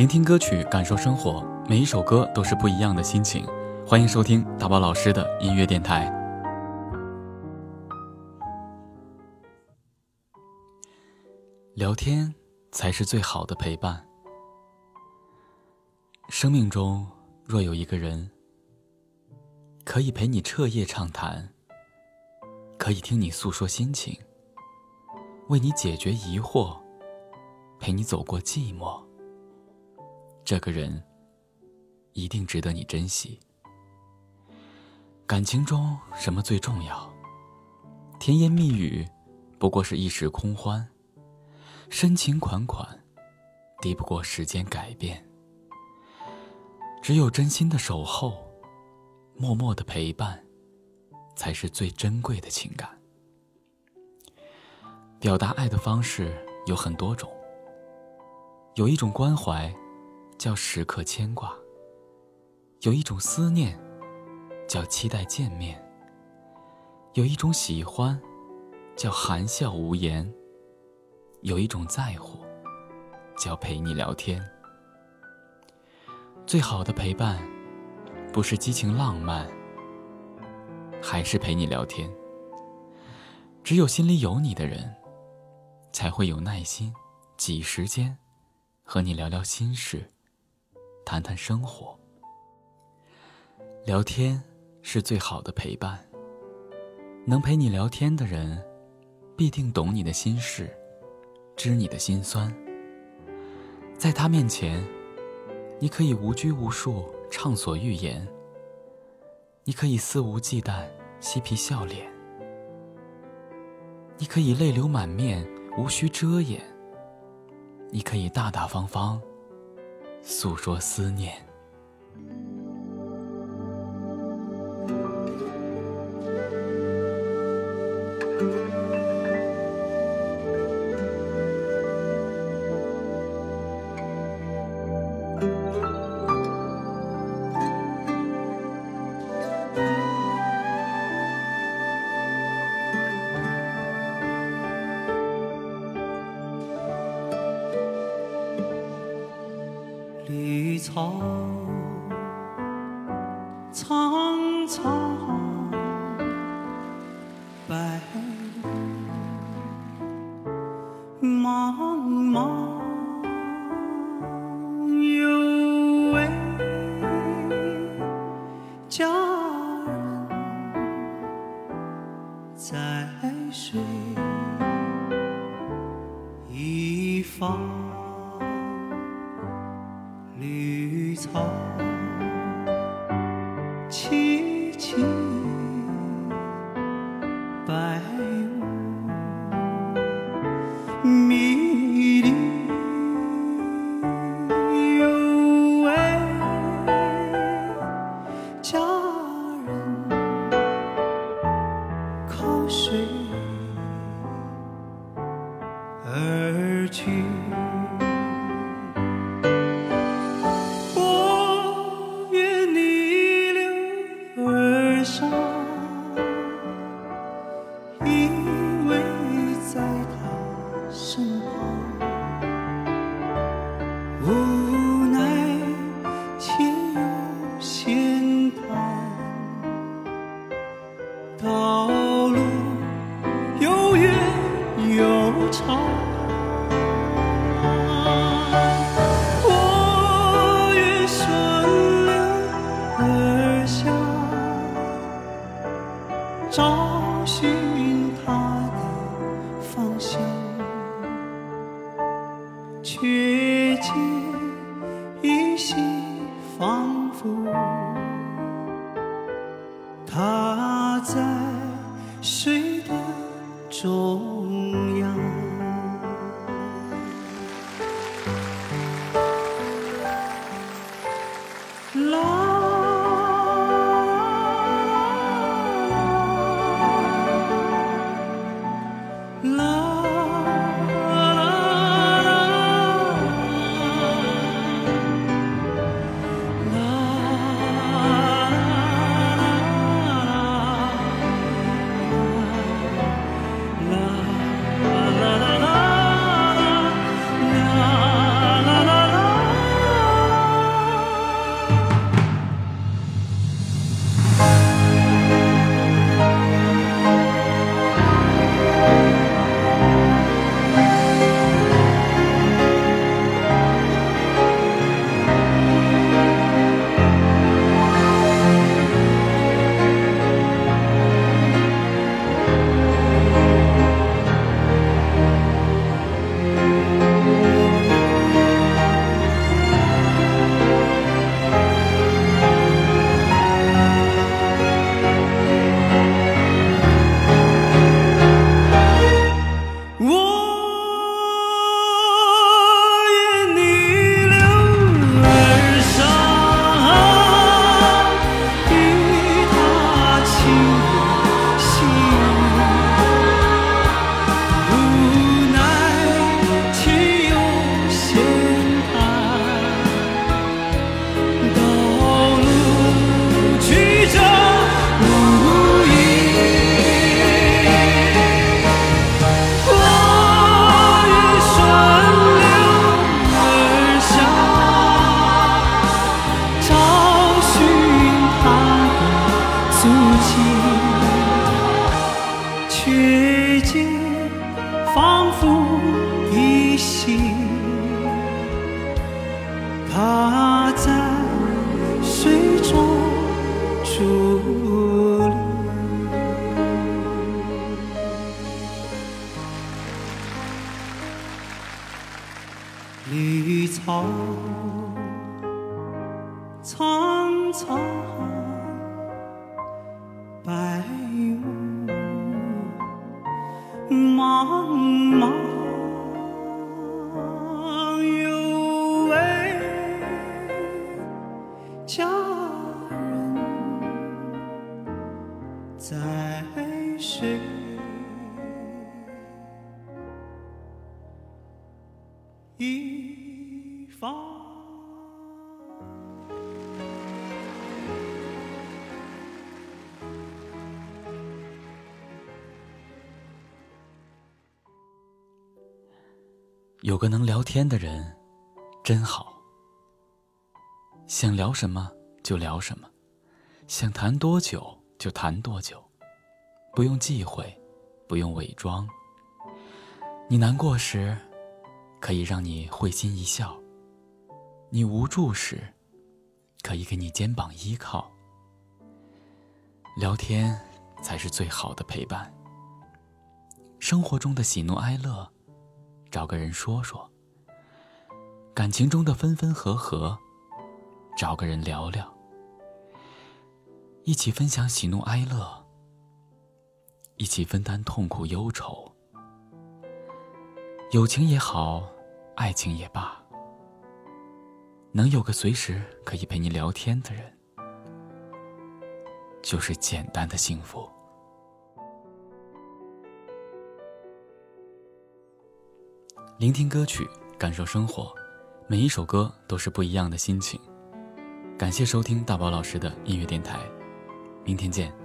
聆听歌曲，感受生活，每一首歌都是不一样的心情。欢迎收听大宝老师的音乐电台。聊天才是最好的陪伴。生命中若有一个人，可以陪你彻夜畅谈，可以听你诉说心情，为你解决疑惑，陪你走过寂寞，这个人一定值得你珍惜。感情中什么最重要？甜言蜜语不过是一时空欢，深情款款抵不过时间改变。只有真心的守候，默默的陪伴，才是最珍贵的情感。表达爱的方式有很多种，有一种关怀，叫时刻牵挂；有一种思念，叫期待见面；有一种喜欢，叫含笑无言；有一种在乎，叫陪你聊天。最好的陪伴，不是激情浪漫，还是陪你聊天。只有心里有你的人，才会有耐心挤时间和你聊聊心事，谈谈生活。聊天是最好的陪伴。能陪你聊天的人，必定懂你的心事，知你的心酸。在他面前。你可以无拘无束畅所欲言，你可以肆无忌惮嬉皮笑脸，你可以泪流满面无需遮掩，你可以大大方方诉说思念。草苍苍，白茫茫，有位佳人在水一方。绿雪景仿佛依稀，她在水中伫立。绿草苍苍。一方。有个能聊天的人，真好。想聊什么就聊什么，想谈多久就谈多久，不用忌讳，不用伪装。你难过时，可以让你会心一笑；你无助时，可以给你肩膀依靠。聊天才是最好的陪伴。生活中的喜怒哀乐。找个人说说，感情中的分分合合，找个人聊聊，一起分享喜怒哀乐，一起分担痛苦忧愁。友情也好，爱情也罢，能有个随时可以陪你聊天的人，就是简单的幸福。聆听歌曲，感受生活，每一首歌都是不一样的心情。感谢收听大宝老师的音乐电台，明天见。